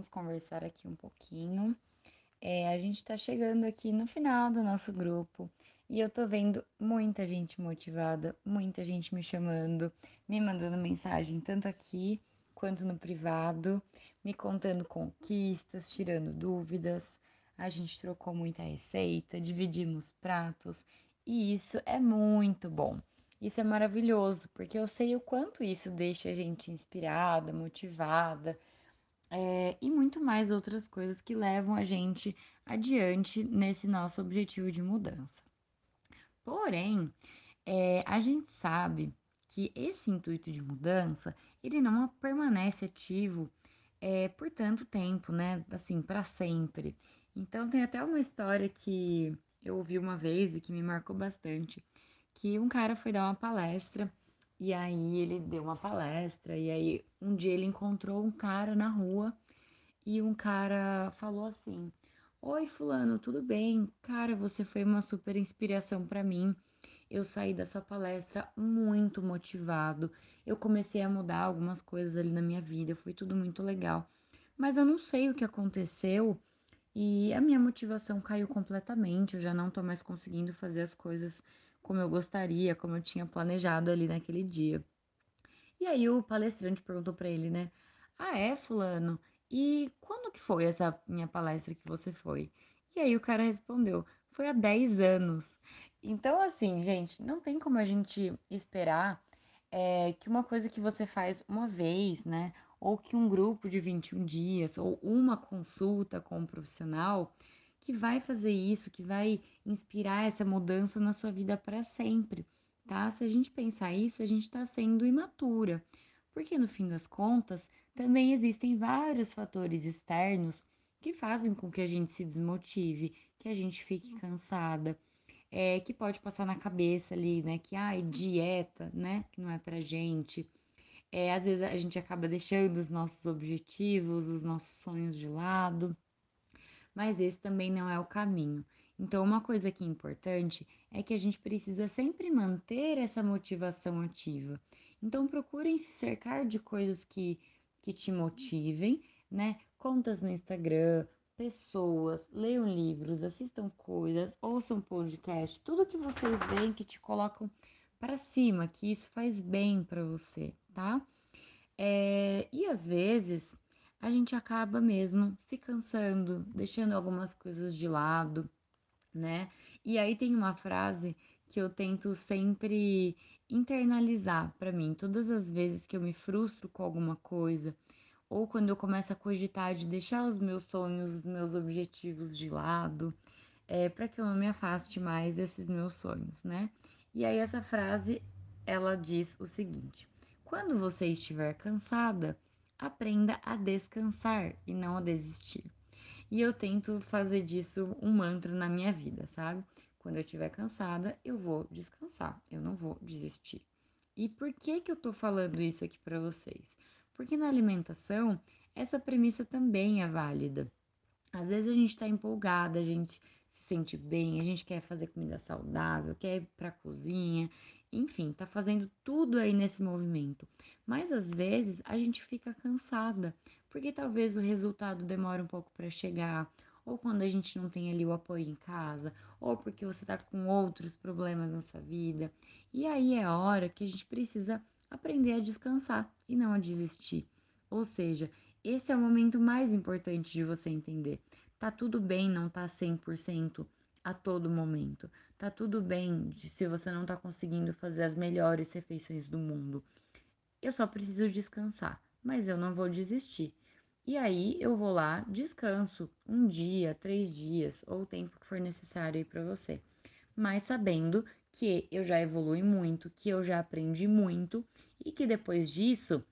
vamos conversar aqui um pouquinho. É, a gente está chegando aqui no final do nosso grupo e eu tô vendo muita gente motivada, muita gente me chamando, me mandando mensagem, tanto aqui quanto no privado, me contando conquistas, tirando dúvidas. A gente trocou muita receita, dividimos pratos e isso é muito bom. Isso é maravilhoso, porque eu sei o quanto isso deixa a gente inspirada, motivada, é, e muito mais outras coisas que levam a gente adiante nesse nosso objetivo de mudança. Porém, é, a gente sabe que esse intuito de mudança ele não permanece ativo é, por tanto tempo, né? Assim, para sempre. Então, tem até uma história que eu ouvi uma vez e que me marcou bastante, que um cara foi dar uma palestra e aí ele deu uma palestra e aí um dia ele encontrou um cara na rua e um cara falou assim: Oi, Fulano, tudo bem? Cara, você foi uma super inspiração para mim. Eu saí da sua palestra muito motivado. Eu comecei a mudar algumas coisas ali na minha vida, foi tudo muito legal. Mas eu não sei o que aconteceu e a minha motivação caiu completamente. Eu já não tô mais conseguindo fazer as coisas como eu gostaria, como eu tinha planejado ali naquele dia. E aí o palestrante perguntou para ele, né? Ah, é, fulano? E quando que foi essa minha palestra que você foi? E aí o cara respondeu: Foi há 10 anos. Então, assim, gente, não tem como a gente esperar é, que uma coisa que você faz uma vez, né? Ou que um grupo de 21 dias, ou uma consulta com um profissional, que vai fazer isso, que vai inspirar essa mudança na sua vida para sempre, tá? Se a gente pensar isso, a gente está sendo imatura, porque no fim das contas, também existem vários fatores externos que fazem com que a gente se desmotive, que a gente fique cansada, é, que pode passar na cabeça ali, né? Que, ai, dieta, né? Que não é pra gente. É, às vezes a gente acaba deixando os nossos objetivos, os nossos sonhos de lado, mas esse também não é o caminho. Então, uma coisa que é importante é que a gente precisa sempre manter essa motivação ativa. Então, procurem se cercar de coisas que, que te motivem, né? Contas no Instagram, pessoas, leiam livros, assistam coisas, ouçam podcast, tudo que vocês veem que te colocam para cima, que isso faz bem para você, tá? É, e às vezes a gente acaba mesmo se cansando, deixando algumas coisas de lado, né? E aí tem uma frase que eu tento sempre internalizar para mim, todas as vezes que eu me frustro com alguma coisa, ou quando eu começo a cogitar de deixar os meus sonhos, os meus objetivos de lado, é, para que eu não me afaste mais desses meus sonhos, né? E aí essa frase ela diz o seguinte: quando você estiver cansada, aprenda a descansar e não a desistir. E eu tento fazer disso um mantra na minha vida, sabe? Quando eu estiver cansada, eu vou descansar, eu não vou desistir. E por que que eu tô falando isso aqui para vocês? Porque na alimentação, essa premissa também é válida. Às vezes a gente está empolgada, a gente se sente bem, a gente quer fazer comida saudável, quer ir para cozinha, enfim, tá fazendo tudo aí nesse movimento. Mas às vezes a gente fica cansada, porque talvez o resultado demore um pouco para chegar, ou quando a gente não tem ali o apoio em casa, ou porque você tá com outros problemas na sua vida. E aí é a hora que a gente precisa aprender a descansar e não a desistir. Ou seja, esse é o momento mais importante de você entender. Tá tudo bem não tá 100% a todo momento. Tá tudo bem se você não tá conseguindo fazer as melhores refeições do mundo. Eu só preciso descansar, mas eu não vou desistir. E aí eu vou lá, descanso um dia, três dias ou o tempo que for necessário aí para você. Mas sabendo que eu já evolui muito, que eu já aprendi muito e que depois disso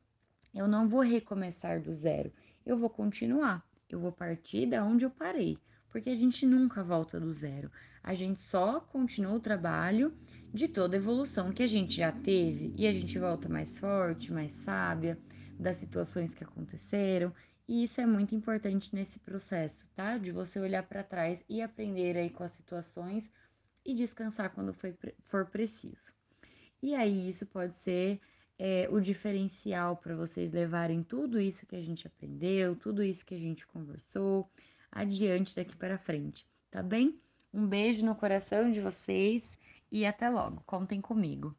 eu não vou recomeçar do zero, eu vou continuar, eu vou partir da onde eu parei, porque a gente nunca volta do zero, a gente só continua o trabalho de toda a evolução que a gente já teve e a gente volta mais forte, mais sábia das situações que aconteceram. E isso é muito importante nesse processo, tá? De você olhar para trás e aprender aí com as situações e descansar quando for preciso. E aí isso pode ser é, o diferencial para vocês levarem tudo isso que a gente aprendeu, tudo isso que a gente conversou adiante daqui para frente, tá bem? Um beijo no coração de vocês e até logo. Contem comigo.